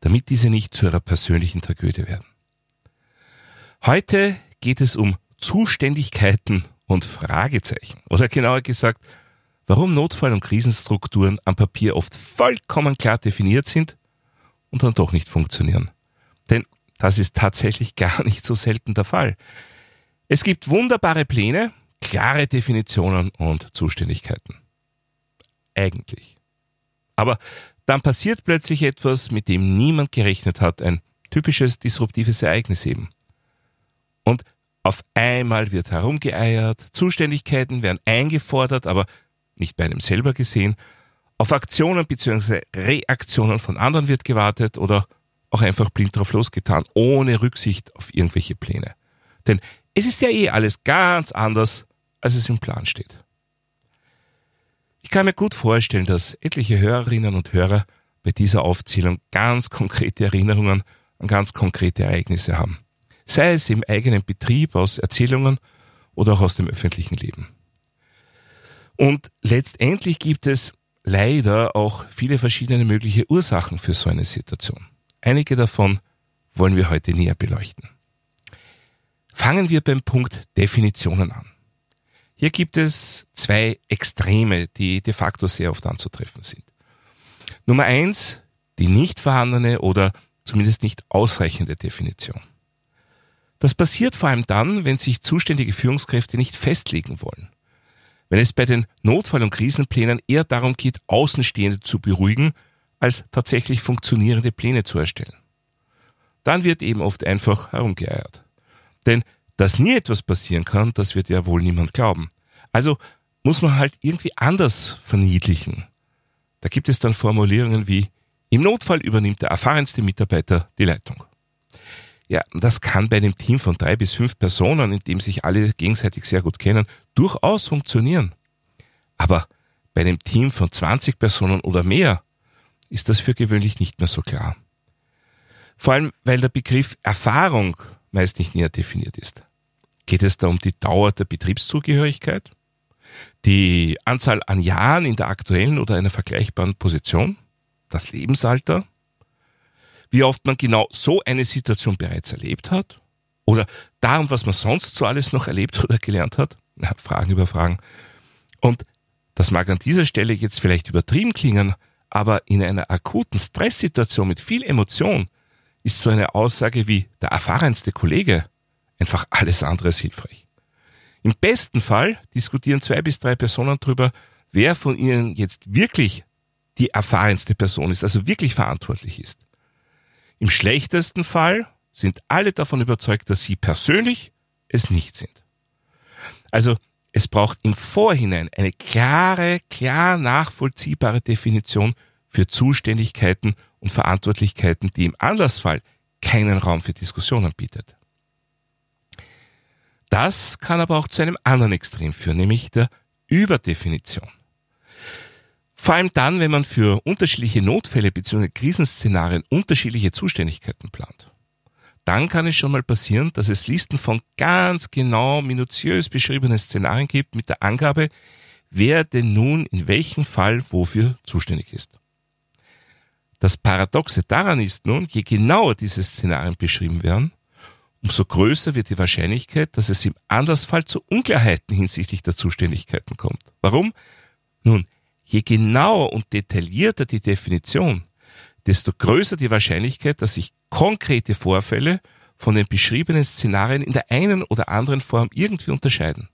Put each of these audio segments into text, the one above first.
damit diese nicht zu ihrer persönlichen Tragödie werden. Heute geht es um Zuständigkeiten und Fragezeichen. Oder genauer gesagt, warum Notfall- und Krisenstrukturen am Papier oft vollkommen klar definiert sind und dann doch nicht funktionieren. Denn das ist tatsächlich gar nicht so selten der Fall. Es gibt wunderbare Pläne, klare Definitionen und Zuständigkeiten. Eigentlich. Aber dann passiert plötzlich etwas, mit dem niemand gerechnet hat, ein typisches disruptives Ereignis eben. Und auf einmal wird herumgeeiert, Zuständigkeiten werden eingefordert, aber nicht bei einem selber gesehen. Auf Aktionen bzw. Reaktionen von anderen wird gewartet oder auch einfach blind drauf losgetan, ohne Rücksicht auf irgendwelche Pläne. Denn es ist ja eh alles ganz anders, als es im Plan steht. Ich kann mir gut vorstellen, dass etliche Hörerinnen und Hörer bei dieser Aufzählung ganz konkrete Erinnerungen an ganz konkrete Ereignisse haben. Sei es im eigenen Betrieb, aus Erzählungen oder auch aus dem öffentlichen Leben. Und letztendlich gibt es leider auch viele verschiedene mögliche Ursachen für so eine Situation. Einige davon wollen wir heute näher beleuchten. Fangen wir beim Punkt Definitionen an. Hier gibt es zwei Extreme, die de facto sehr oft anzutreffen sind. Nummer eins, die nicht vorhandene oder zumindest nicht ausreichende Definition. Das passiert vor allem dann, wenn sich zuständige Führungskräfte nicht festlegen wollen. Wenn es bei den Notfall- und Krisenplänen eher darum geht, Außenstehende zu beruhigen, als tatsächlich funktionierende Pläne zu erstellen. Dann wird eben oft einfach herumgeeiert. Denn dass nie etwas passieren kann, das wird ja wohl niemand glauben. Also muss man halt irgendwie anders verniedlichen. Da gibt es dann Formulierungen wie im Notfall übernimmt der erfahrenste Mitarbeiter die Leitung. Ja, das kann bei einem Team von drei bis fünf Personen, in dem sich alle gegenseitig sehr gut kennen, durchaus funktionieren. Aber bei einem Team von 20 Personen oder mehr ist das für gewöhnlich nicht mehr so klar. Vor allem, weil der Begriff Erfahrung meist nicht näher definiert ist. Geht es da um die Dauer der Betriebszugehörigkeit? Die Anzahl an Jahren in der aktuellen oder einer vergleichbaren Position? Das Lebensalter? Wie oft man genau so eine Situation bereits erlebt hat? Oder darum, was man sonst so alles noch erlebt oder gelernt hat? Ja, Fragen über Fragen. Und das mag an dieser Stelle jetzt vielleicht übertrieben klingen, aber in einer akuten Stresssituation mit viel Emotion ist so eine Aussage wie der erfahrenste Kollege einfach alles andere als hilfreich. Im besten Fall diskutieren zwei bis drei Personen darüber, wer von ihnen jetzt wirklich die erfahrenste Person ist, also wirklich verantwortlich ist. Im schlechtesten Fall sind alle davon überzeugt, dass sie persönlich es nicht sind. Also es braucht im Vorhinein eine klare, klar nachvollziehbare Definition für Zuständigkeiten und Verantwortlichkeiten, die im Anlassfall keinen Raum für Diskussionen bietet. Das kann aber auch zu einem anderen Extrem führen, nämlich der Überdefinition. Vor allem dann, wenn man für unterschiedliche Notfälle bzw. Krisenszenarien unterschiedliche Zuständigkeiten plant. Dann kann es schon mal passieren, dass es Listen von ganz genau minutiös beschriebenen Szenarien gibt mit der Angabe, wer denn nun in welchem Fall wofür zuständig ist. Das Paradoxe daran ist nun, je genauer diese Szenarien beschrieben werden, umso größer wird die Wahrscheinlichkeit, dass es im Andersfall zu Unklarheiten hinsichtlich der Zuständigkeiten kommt. Warum? Nun, je genauer und detaillierter die Definition, desto größer die Wahrscheinlichkeit, dass sich konkrete Vorfälle von den beschriebenen Szenarien in der einen oder anderen Form irgendwie unterscheiden.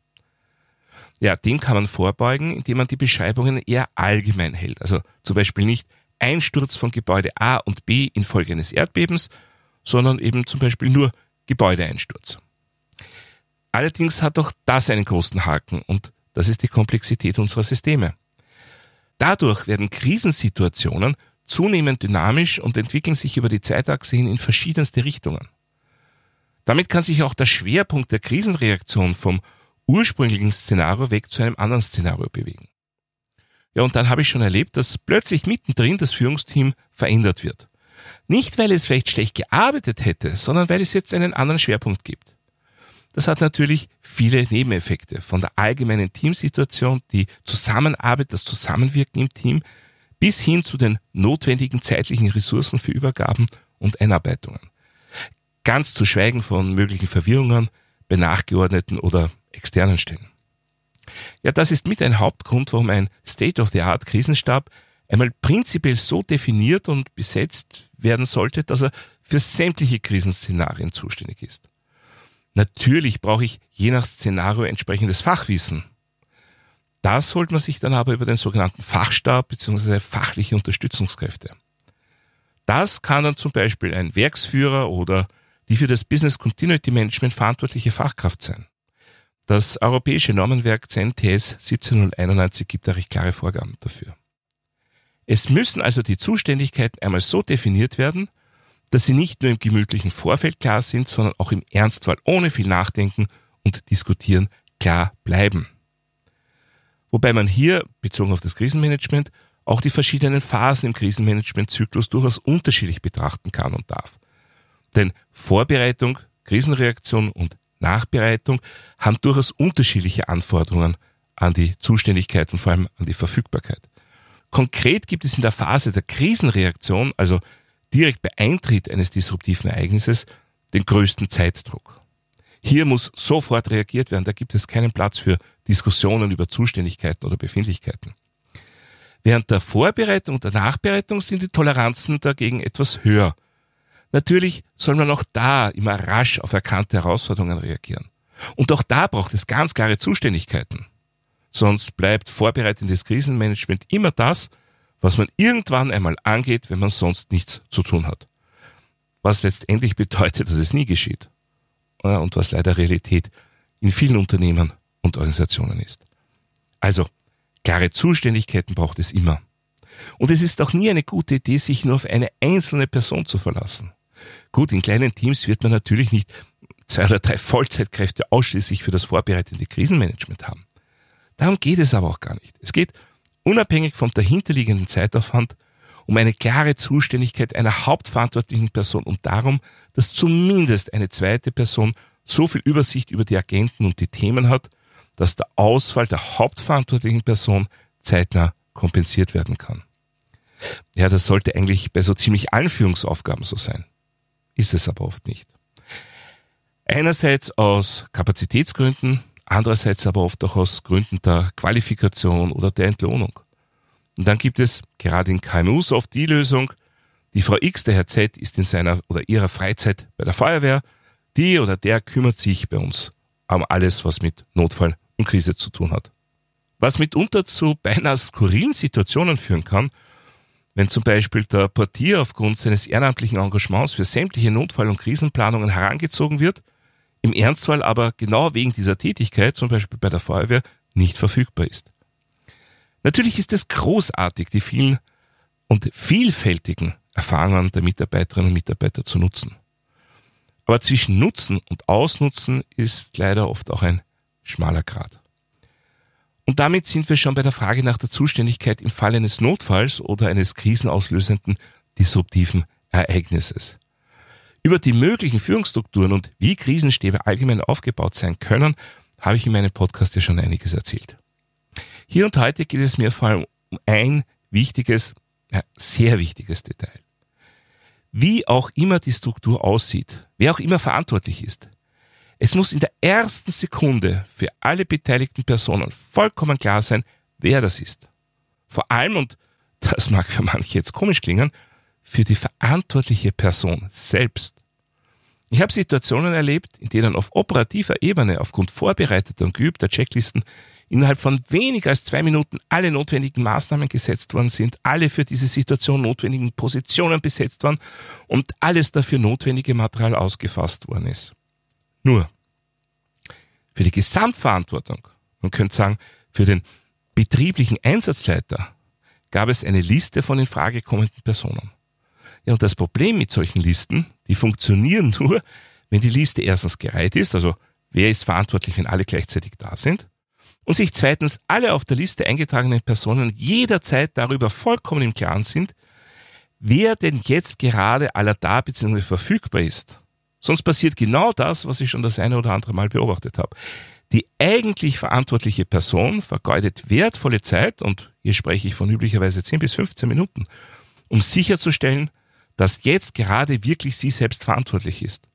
Ja, dem kann man vorbeugen, indem man die Beschreibungen eher allgemein hält. Also zum Beispiel nicht Einsturz von Gebäude A und B infolge eines Erdbebens, sondern eben zum Beispiel nur Gebäudeeinsturz. Allerdings hat auch das einen großen Haken und das ist die Komplexität unserer Systeme. Dadurch werden Krisensituationen zunehmend dynamisch und entwickeln sich über die Zeitachse hin in verschiedenste Richtungen. Damit kann sich auch der Schwerpunkt der Krisenreaktion vom ursprünglichen Szenario weg zu einem anderen Szenario bewegen. Ja, und dann habe ich schon erlebt, dass plötzlich mittendrin das Führungsteam verändert wird. Nicht, weil es vielleicht schlecht gearbeitet hätte, sondern weil es jetzt einen anderen Schwerpunkt gibt. Das hat natürlich viele Nebeneffekte, von der allgemeinen Teamsituation, die Zusammenarbeit, das Zusammenwirken im Team, bis hin zu den notwendigen zeitlichen Ressourcen für Übergaben und Einarbeitungen. Ganz zu schweigen von möglichen Verwirrungen bei nachgeordneten oder externen Stellen. Ja, das ist mit ein Hauptgrund, warum ein State-of-the-Art Krisenstab einmal prinzipiell so definiert und besetzt werden sollte, dass er für sämtliche Krisenszenarien zuständig ist. Natürlich brauche ich je nach Szenario entsprechendes Fachwissen. Das holt man sich dann aber über den sogenannten Fachstab bzw. fachliche Unterstützungskräfte. Das kann dann zum Beispiel ein Werksführer oder die für das Business Continuity Management verantwortliche Fachkraft sein. Das europäische Normenwerk CNTS 17091 gibt da recht klare Vorgaben dafür. Es müssen also die Zuständigkeiten einmal so definiert werden, dass sie nicht nur im gemütlichen Vorfeld klar sind, sondern auch im Ernstfall ohne viel Nachdenken und Diskutieren klar bleiben. Wobei man hier, bezogen auf das Krisenmanagement, auch die verschiedenen Phasen im Krisenmanagementzyklus durchaus unterschiedlich betrachten kann und darf. Denn Vorbereitung, Krisenreaktion und Nachbereitung haben durchaus unterschiedliche Anforderungen an die Zuständigkeit und vor allem an die Verfügbarkeit. Konkret gibt es in der Phase der Krisenreaktion, also direkt bei Eintritt eines disruptiven Ereignisses, den größten Zeitdruck. Hier muss sofort reagiert werden, da gibt es keinen Platz für Diskussionen über Zuständigkeiten oder Befindlichkeiten. Während der Vorbereitung und der Nachbereitung sind die Toleranzen dagegen etwas höher. Natürlich soll man auch da immer rasch auf erkannte Herausforderungen reagieren. Und auch da braucht es ganz klare Zuständigkeiten. Sonst bleibt vorbereitendes Krisenmanagement immer das, was man irgendwann einmal angeht, wenn man sonst nichts zu tun hat. Was letztendlich bedeutet, dass es nie geschieht. Und was leider Realität in vielen Unternehmen und Organisationen ist. Also, klare Zuständigkeiten braucht es immer. Und es ist auch nie eine gute Idee, sich nur auf eine einzelne Person zu verlassen. Gut, in kleinen Teams wird man natürlich nicht zwei oder drei Vollzeitkräfte ausschließlich für das vorbereitende Krisenmanagement haben. Darum geht es aber auch gar nicht. Es geht unabhängig vom dahinterliegenden Zeitaufwand um eine klare Zuständigkeit einer hauptverantwortlichen Person und darum, dass zumindest eine zweite Person so viel Übersicht über die Agenten und die Themen hat, dass der Ausfall der hauptverantwortlichen Person zeitnah kompensiert werden kann. Ja, das sollte eigentlich bei so ziemlich allen Führungsaufgaben so sein ist es aber oft nicht. Einerseits aus Kapazitätsgründen, andererseits aber oft auch aus Gründen der Qualifikation oder der Entlohnung. Und dann gibt es gerade in KMUs oft die Lösung, die Frau X, der Herr Z, ist in seiner oder ihrer Freizeit bei der Feuerwehr, die oder der kümmert sich bei uns um alles, was mit Notfall und Krise zu tun hat. Was mitunter zu beinahe skurrilen Situationen führen kann, wenn zum Beispiel der Portier aufgrund seines ehrenamtlichen Engagements für sämtliche Notfall- und Krisenplanungen herangezogen wird, im Ernstfall aber genau wegen dieser Tätigkeit, zum Beispiel bei der Feuerwehr, nicht verfügbar ist. Natürlich ist es großartig, die vielen und vielfältigen Erfahrungen der Mitarbeiterinnen und Mitarbeiter zu nutzen. Aber zwischen Nutzen und Ausnutzen ist leider oft auch ein schmaler Grad. Und damit sind wir schon bei der Frage nach der Zuständigkeit im Fall eines Notfalls oder eines krisenauslösenden disruptiven Ereignisses. Über die möglichen Führungsstrukturen und wie Krisenstäbe allgemein aufgebaut sein können, habe ich in meinem Podcast ja schon einiges erzählt. Hier und heute geht es mir vor allem um ein wichtiges, ja, sehr wichtiges Detail. Wie auch immer die Struktur aussieht, wer auch immer verantwortlich ist, es muss in der ersten Sekunde für alle beteiligten Personen vollkommen klar sein, wer das ist. Vor allem, und das mag für manche jetzt komisch klingen, für die verantwortliche Person selbst. Ich habe Situationen erlebt, in denen auf operativer Ebene aufgrund vorbereiteter und geübter Checklisten innerhalb von weniger als zwei Minuten alle notwendigen Maßnahmen gesetzt worden sind, alle für diese Situation notwendigen Positionen besetzt worden und alles dafür notwendige Material ausgefasst worden ist. Nur für die Gesamtverantwortung, man könnte sagen, für den betrieblichen Einsatzleiter, gab es eine Liste von in Frage kommenden Personen. Ja, und das Problem mit solchen Listen, die funktionieren nur, wenn die Liste erstens gereiht ist, also wer ist verantwortlich, wenn alle gleichzeitig da sind, und sich zweitens alle auf der Liste eingetragenen Personen jederzeit darüber vollkommen im Klaren sind, wer denn jetzt gerade aller da bzw. verfügbar ist. Sonst passiert genau das, was ich schon das eine oder andere Mal beobachtet habe. Die eigentlich verantwortliche Person vergeudet wertvolle Zeit, und hier spreche ich von üblicherweise 10 bis 15 Minuten, um sicherzustellen, dass jetzt gerade wirklich sie selbst verantwortlich ist.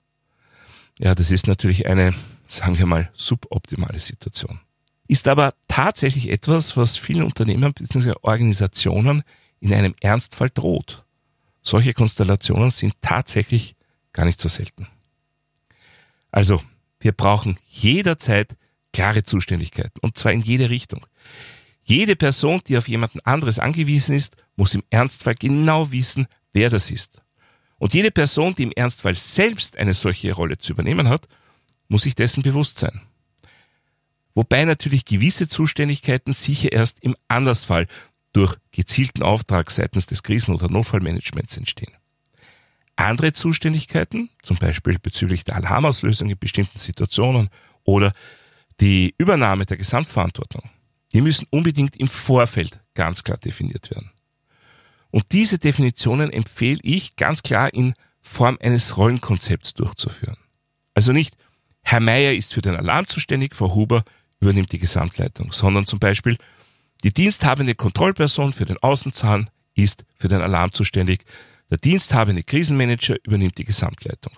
Ja, das ist natürlich eine, sagen wir mal, suboptimale Situation. Ist aber tatsächlich etwas, was vielen Unternehmen bzw. Organisationen in einem Ernstfall droht. Solche Konstellationen sind tatsächlich gar nicht so selten. Also, wir brauchen jederzeit klare Zuständigkeiten und zwar in jede Richtung. Jede Person, die auf jemanden anderes angewiesen ist, muss im Ernstfall genau wissen, wer das ist. Und jede Person, die im Ernstfall selbst eine solche Rolle zu übernehmen hat, muss sich dessen bewusst sein. Wobei natürlich gewisse Zuständigkeiten sicher erst im Andersfall durch gezielten Auftrag seitens des Krisen- oder Notfallmanagements entstehen. Andere Zuständigkeiten, zum Beispiel bezüglich der Alarmauslösung in bestimmten Situationen oder die Übernahme der Gesamtverantwortung, die müssen unbedingt im Vorfeld ganz klar definiert werden. Und diese Definitionen empfehle ich ganz klar in Form eines Rollenkonzepts durchzuführen. Also nicht, Herr Meier ist für den Alarm zuständig, Frau Huber übernimmt die Gesamtleitung, sondern zum Beispiel, die diensthabende Kontrollperson für den Außenzahn ist für den Alarm zuständig, der diensthabende Krisenmanager übernimmt die Gesamtleitung.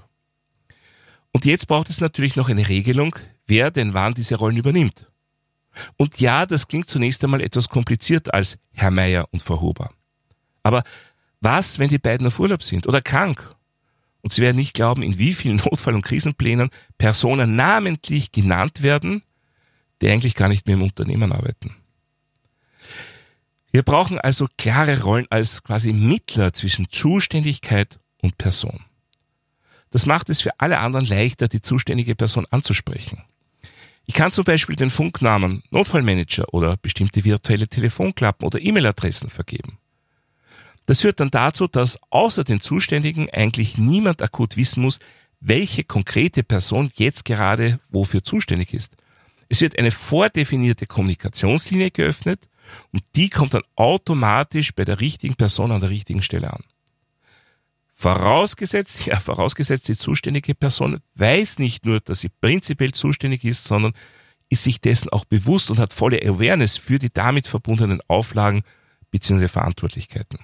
Und jetzt braucht es natürlich noch eine Regelung, wer denn wann diese Rollen übernimmt. Und ja, das klingt zunächst einmal etwas kompliziert als Herr Meier und Frau Huber. Aber was, wenn die beiden auf Urlaub sind oder krank? Und Sie werden nicht glauben, in wie vielen Notfall- und Krisenplänen Personen namentlich genannt werden, die eigentlich gar nicht mehr im Unternehmen arbeiten. Wir brauchen also klare Rollen als quasi Mittler zwischen Zuständigkeit und Person. Das macht es für alle anderen leichter, die zuständige Person anzusprechen. Ich kann zum Beispiel den Funknamen Notfallmanager oder bestimmte virtuelle Telefonklappen oder E-Mail-Adressen vergeben. Das führt dann dazu, dass außer den Zuständigen eigentlich niemand akut wissen muss, welche konkrete Person jetzt gerade wofür zuständig ist. Es wird eine vordefinierte Kommunikationslinie geöffnet und die kommt dann automatisch bei der richtigen Person an der richtigen Stelle an. Vorausgesetzt, ja, vorausgesetzt, die zuständige Person weiß nicht nur, dass sie prinzipiell zuständig ist, sondern ist sich dessen auch bewusst und hat volle Awareness für die damit verbundenen Auflagen bzw. Verantwortlichkeiten.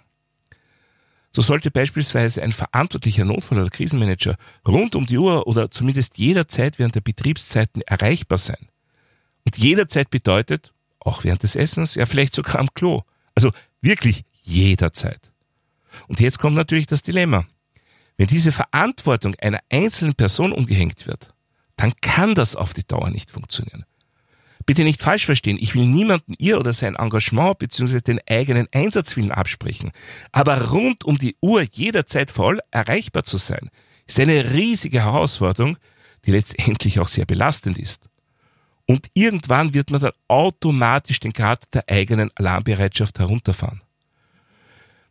So sollte beispielsweise ein verantwortlicher Notfall- oder Krisenmanager rund um die Uhr oder zumindest jederzeit während der Betriebszeiten erreichbar sein. Und jederzeit bedeutet, auch während des Essens, ja vielleicht sogar am Klo. Also wirklich jederzeit. Und jetzt kommt natürlich das Dilemma. Wenn diese Verantwortung einer einzelnen Person umgehängt wird, dann kann das auf die Dauer nicht funktionieren. Bitte nicht falsch verstehen, ich will niemanden ihr oder sein Engagement bzw. den eigenen Einsatzwillen absprechen. Aber rund um die Uhr jederzeit voll erreichbar zu sein, ist eine riesige Herausforderung, die letztendlich auch sehr belastend ist. Und irgendwann wird man dann automatisch den Grad der eigenen Alarmbereitschaft herunterfahren.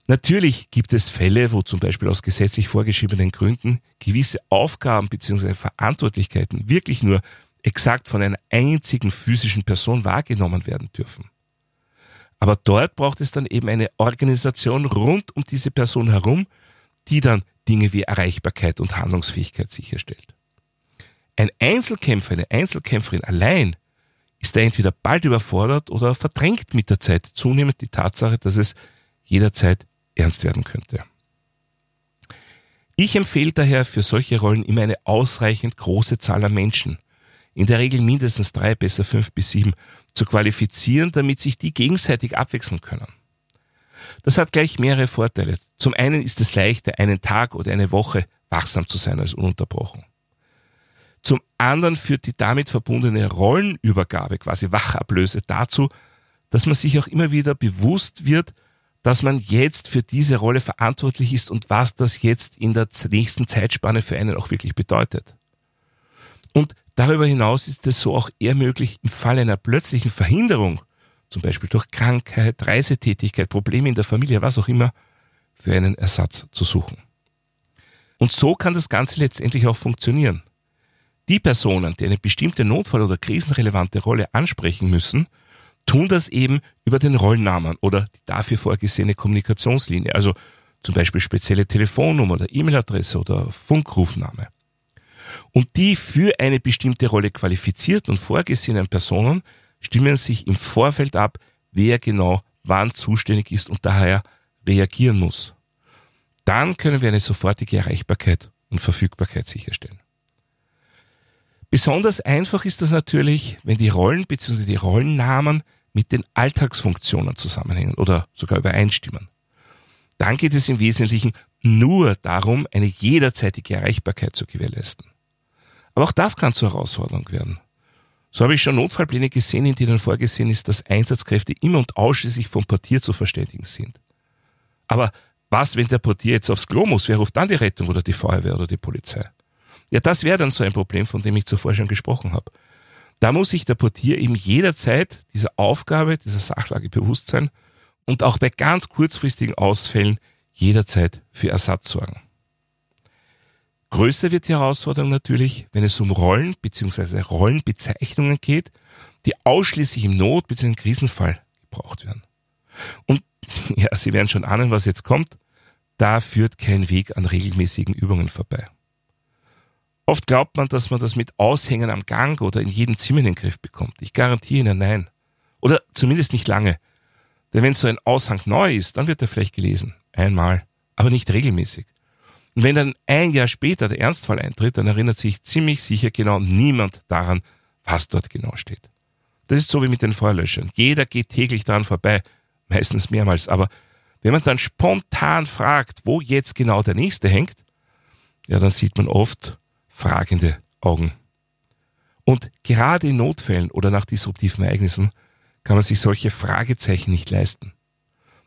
Natürlich gibt es Fälle, wo zum Beispiel aus gesetzlich vorgeschriebenen Gründen gewisse Aufgaben bzw. Verantwortlichkeiten wirklich nur exakt von einer einzigen physischen Person wahrgenommen werden dürfen. Aber dort braucht es dann eben eine Organisation rund um diese Person herum, die dann Dinge wie Erreichbarkeit und Handlungsfähigkeit sicherstellt. Ein Einzelkämpfer, eine Einzelkämpferin allein ist da entweder bald überfordert oder verdrängt mit der Zeit zunehmend die Tatsache, dass es jederzeit ernst werden könnte. Ich empfehle daher für solche Rollen immer eine ausreichend große Zahl an Menschen, in der Regel mindestens drei, besser fünf bis sieben, zu qualifizieren, damit sich die gegenseitig abwechseln können. Das hat gleich mehrere Vorteile. Zum einen ist es leichter, einen Tag oder eine Woche wachsam zu sein als ununterbrochen. Zum anderen führt die damit verbundene Rollenübergabe, quasi Wachablöse, dazu, dass man sich auch immer wieder bewusst wird, dass man jetzt für diese Rolle verantwortlich ist und was das jetzt in der nächsten Zeitspanne für einen auch wirklich bedeutet. Und Darüber hinaus ist es so auch eher möglich, im Fall einer plötzlichen Verhinderung, zum Beispiel durch Krankheit, Reisetätigkeit, Probleme in der Familie, was auch immer, für einen Ersatz zu suchen. Und so kann das Ganze letztendlich auch funktionieren. Die Personen, die eine bestimmte Notfall- oder krisenrelevante Rolle ansprechen müssen, tun das eben über den Rollnamen oder die dafür vorgesehene Kommunikationslinie, also zum Beispiel spezielle Telefonnummer oder E-Mail-Adresse oder Funkrufname. Und die für eine bestimmte Rolle qualifizierten und vorgesehenen Personen stimmen sich im Vorfeld ab, wer genau wann zuständig ist und daher reagieren muss. Dann können wir eine sofortige Erreichbarkeit und Verfügbarkeit sicherstellen. Besonders einfach ist das natürlich, wenn die Rollen bzw. die Rollennamen mit den Alltagsfunktionen zusammenhängen oder sogar übereinstimmen. Dann geht es im Wesentlichen nur darum, eine jederzeitige Erreichbarkeit zu gewährleisten. Aber auch das kann zur Herausforderung werden. So habe ich schon Notfallpläne gesehen, in denen vorgesehen ist, dass Einsatzkräfte immer und ausschließlich vom Portier zu verständigen sind. Aber was, wenn der Portier jetzt aufs Klo muss? Wer ruft dann die Rettung oder die Feuerwehr oder die Polizei? Ja, das wäre dann so ein Problem, von dem ich zuvor schon gesprochen habe. Da muss sich der Portier eben jederzeit dieser Aufgabe, dieser Sachlage bewusst sein und auch bei ganz kurzfristigen Ausfällen jederzeit für Ersatz sorgen. Größer wird die Herausforderung natürlich, wenn es um Rollen bzw. Rollenbezeichnungen geht, die ausschließlich im Not- bzw. Krisenfall gebraucht werden. Und ja, Sie werden schon ahnen, was jetzt kommt. Da führt kein Weg an regelmäßigen Übungen vorbei. Oft glaubt man, dass man das mit Aushängen am Gang oder in jedem Zimmer in den Griff bekommt. Ich garantiere Ihnen nein. Oder zumindest nicht lange. Denn wenn so ein Aushang neu ist, dann wird er vielleicht gelesen. Einmal. Aber nicht regelmäßig. Und wenn dann ein Jahr später der Ernstfall eintritt, dann erinnert sich ziemlich sicher genau niemand daran, was dort genau steht. Das ist so wie mit den Feuerlöschern. Jeder geht täglich daran vorbei, meistens mehrmals. Aber wenn man dann spontan fragt, wo jetzt genau der nächste hängt, ja, dann sieht man oft fragende Augen. Und gerade in Notfällen oder nach disruptiven Ereignissen kann man sich solche Fragezeichen nicht leisten.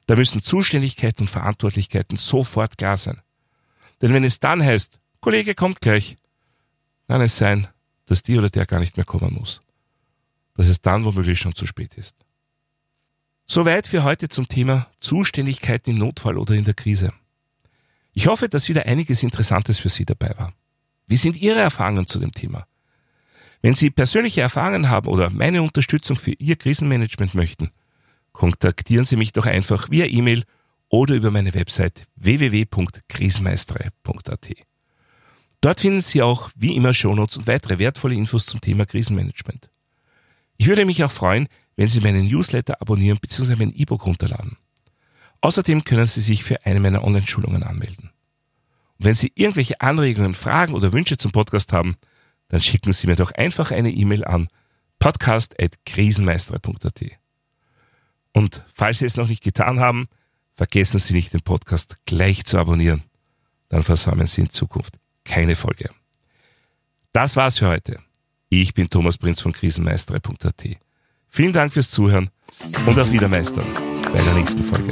Da müssen Zuständigkeiten und Verantwortlichkeiten sofort klar sein. Denn wenn es dann heißt, Kollege kommt gleich, kann es sein, dass die oder der gar nicht mehr kommen muss. Dass es dann womöglich schon zu spät ist. Soweit für heute zum Thema Zuständigkeiten im Notfall oder in der Krise. Ich hoffe, dass wieder einiges Interessantes für Sie dabei war. Wie sind Ihre Erfahrungen zu dem Thema? Wenn Sie persönliche Erfahrungen haben oder meine Unterstützung für Ihr Krisenmanagement möchten, kontaktieren Sie mich doch einfach via E-Mail oder über meine Website www.krisenmeistere.at. Dort finden Sie auch wie immer Shownotes und weitere wertvolle Infos zum Thema Krisenmanagement. Ich würde mich auch freuen, wenn Sie meinen Newsletter abonnieren bzw. mein E-Book runterladen. Außerdem können Sie sich für eine meiner Online-Schulungen anmelden. Und wenn Sie irgendwelche Anregungen, Fragen oder Wünsche zum Podcast haben, dann schicken Sie mir doch einfach eine E-Mail an podcast.krisenmeister.at. Und falls Sie es noch nicht getan haben, vergessen Sie nicht, den Podcast gleich zu abonnieren. Dann versäumen Sie in Zukunft keine Folge. Das war's für heute. Ich bin Thomas Prinz von krisenmeistere.at. Vielen Dank fürs Zuhören und auf Wiedermeistern bei der nächsten Folge.